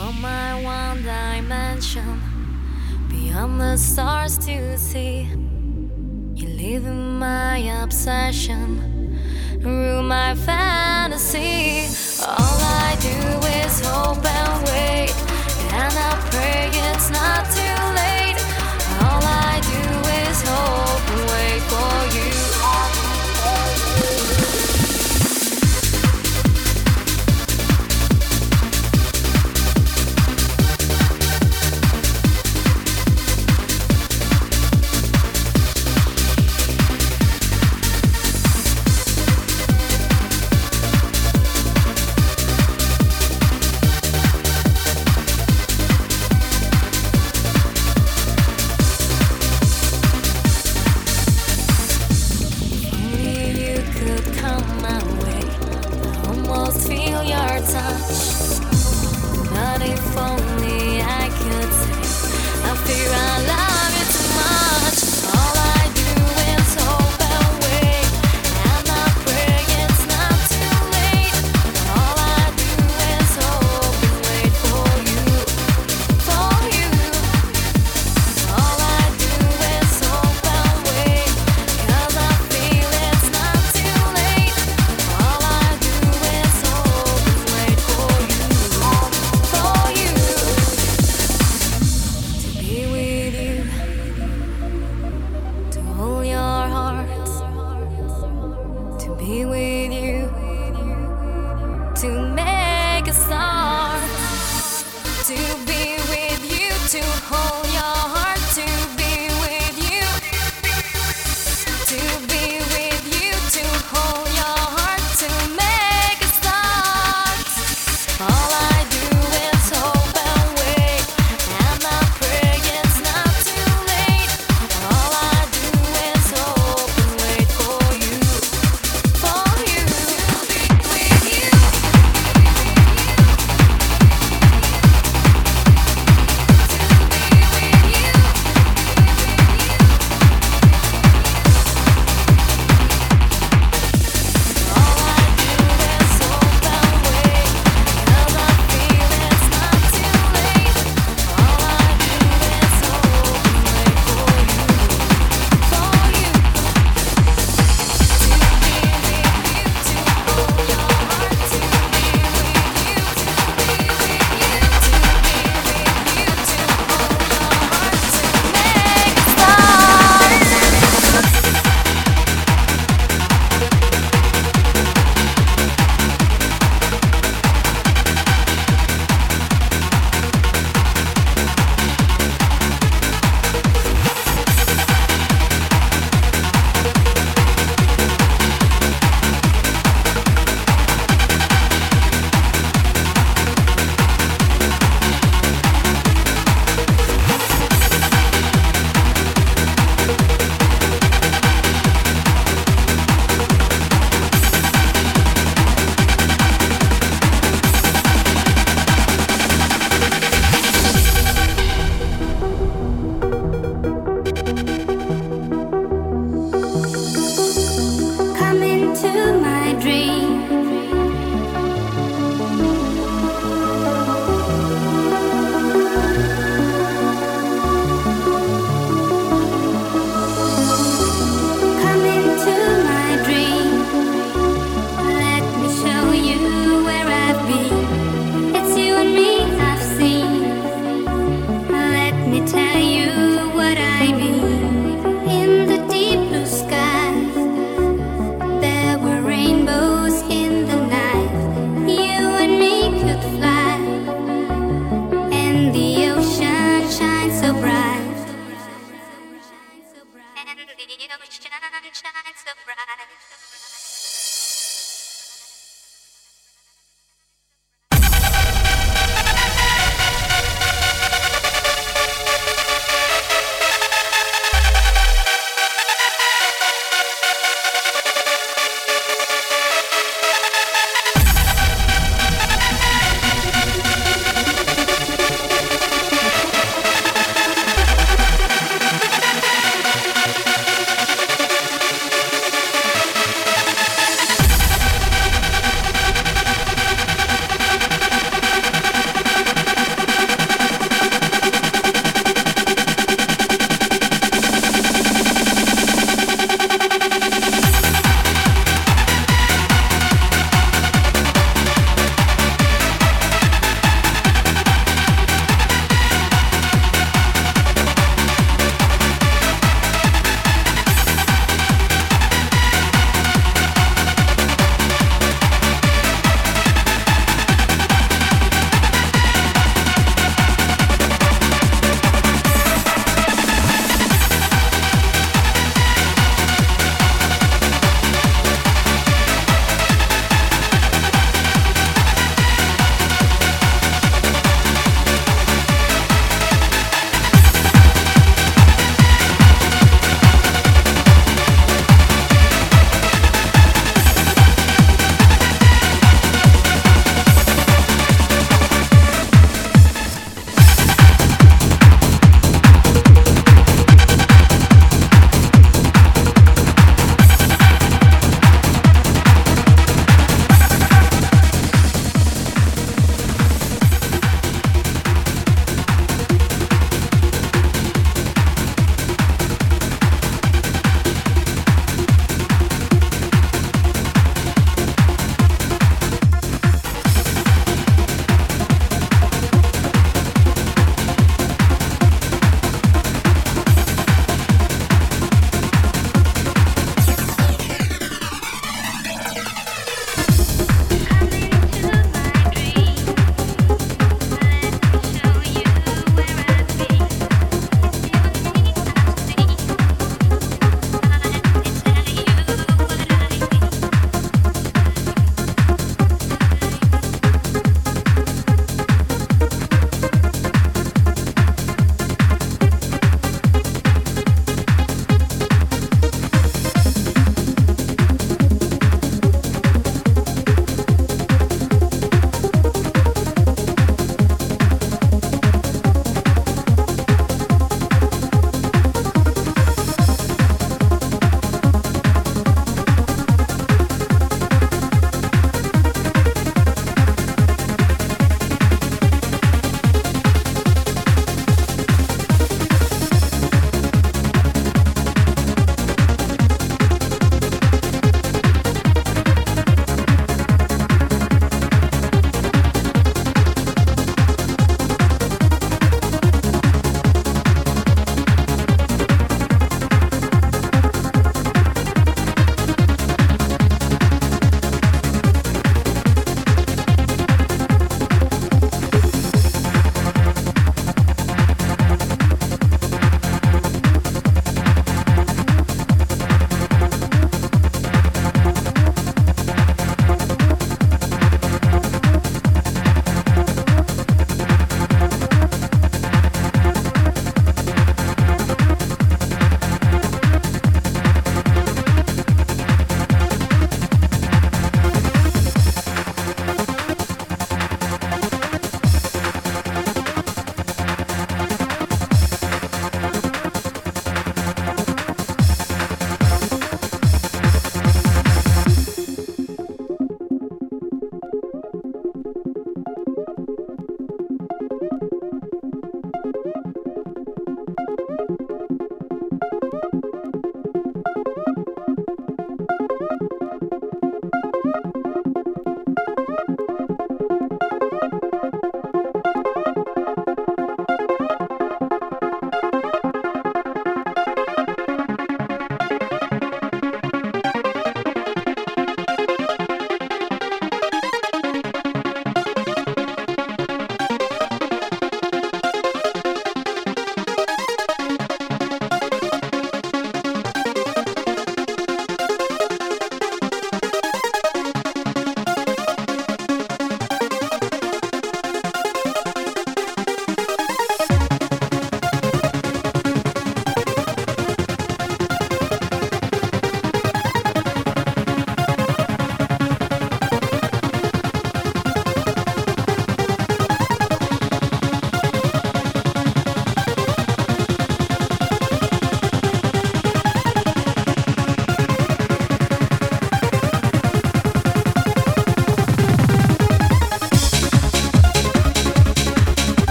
on my one dimension, beyond the stars to see. You live in my obsession, rule my fantasy. All I do is hope and wait, and I pray it's not too late.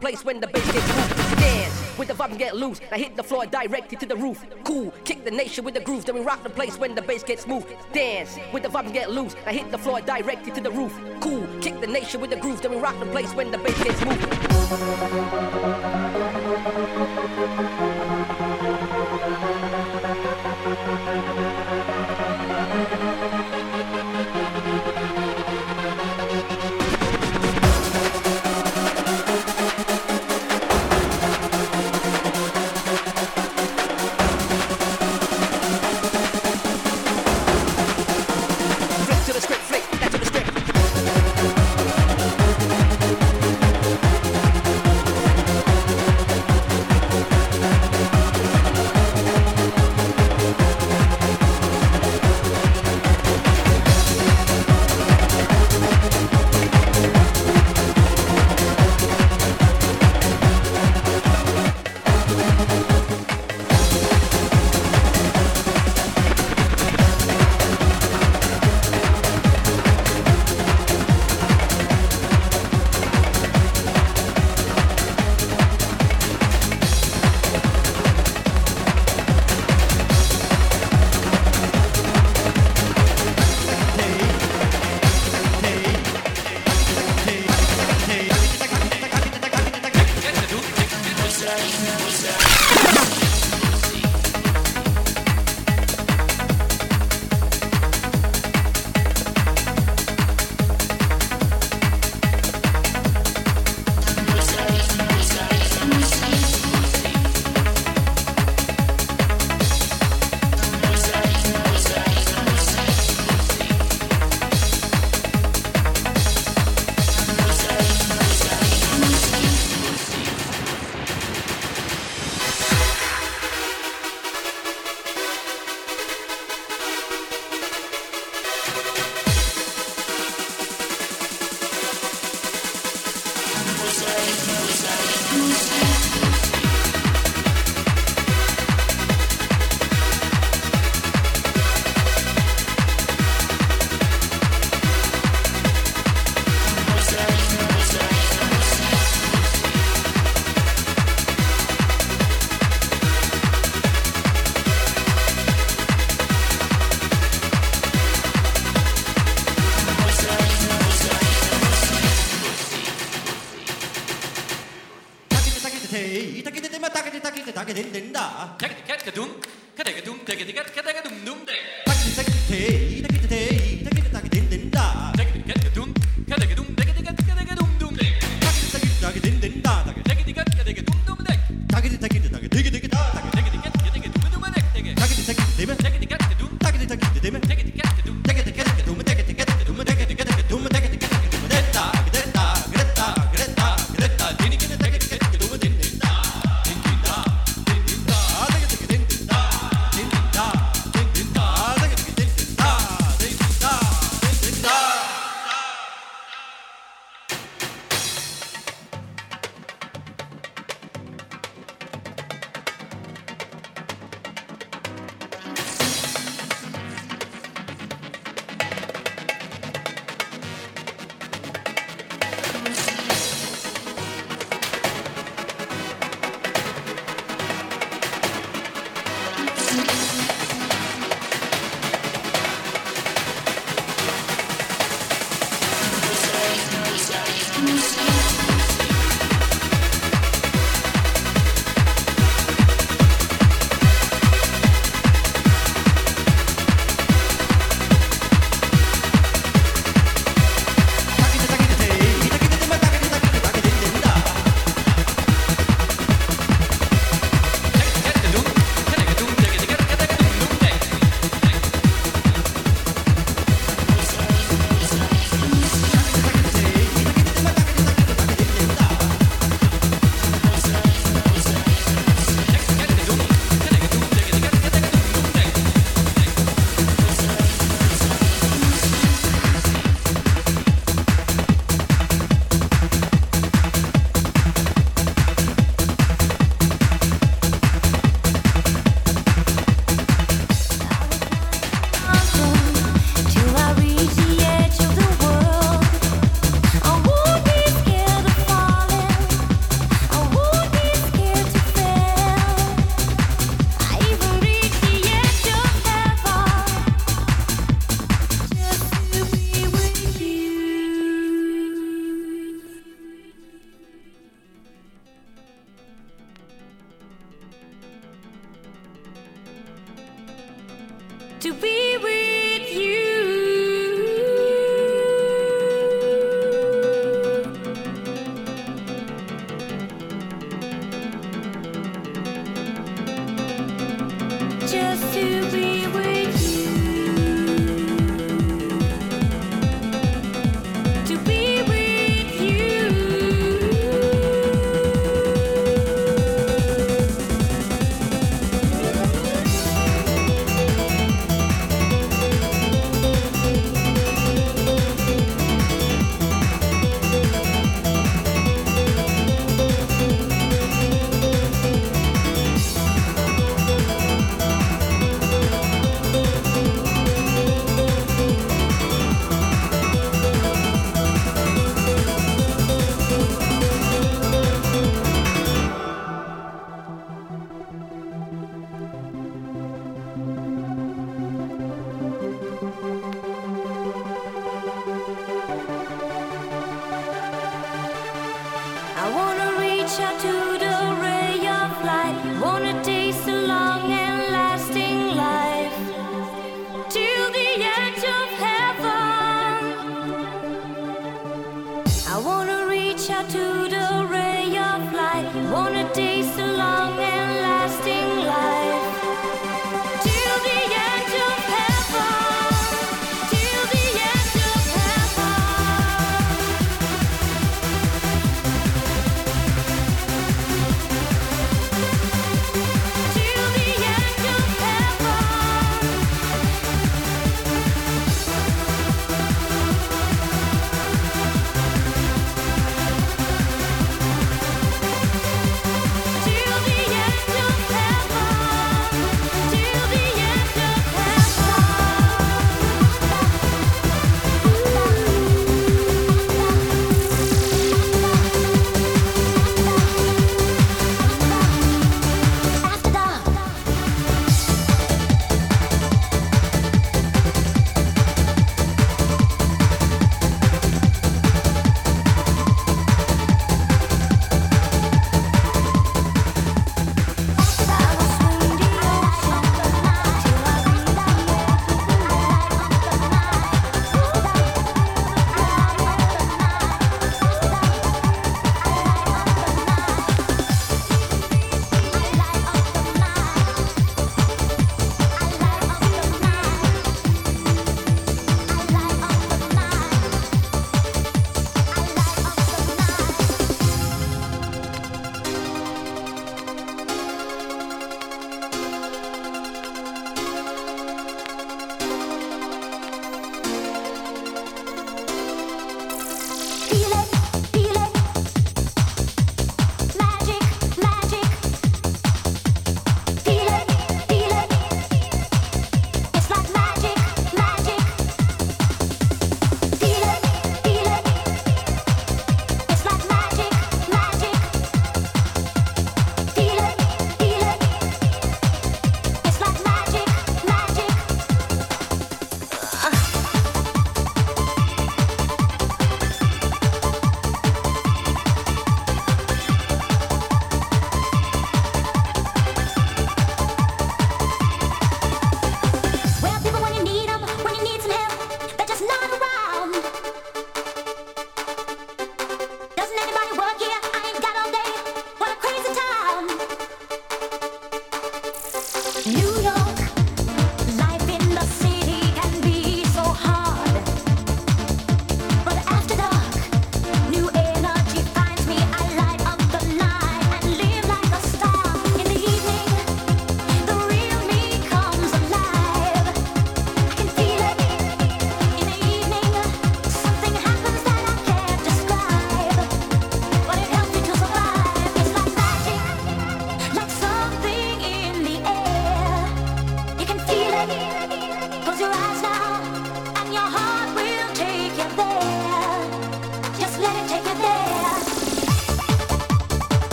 place when the bass gets moved. Dance with the vibe and get loose. I hit the floor directly to the roof. Cool, kick the nation with the groove. Then we rock the place when the bass gets moved. Dance with the vibe and get loose. I hit the floor directly to the roof. Cool, kick the nation with the groove. Then we rock the place when the bass gets moved.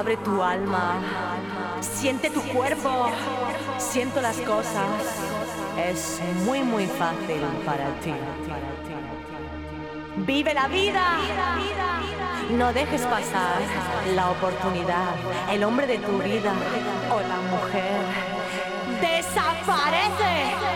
Abre tu alma, siente tu cuerpo, siento las cosas. Es muy muy fácil para ti. Vive la vida. No dejes pasar la oportunidad. El hombre de tu vida o la mujer desaparece.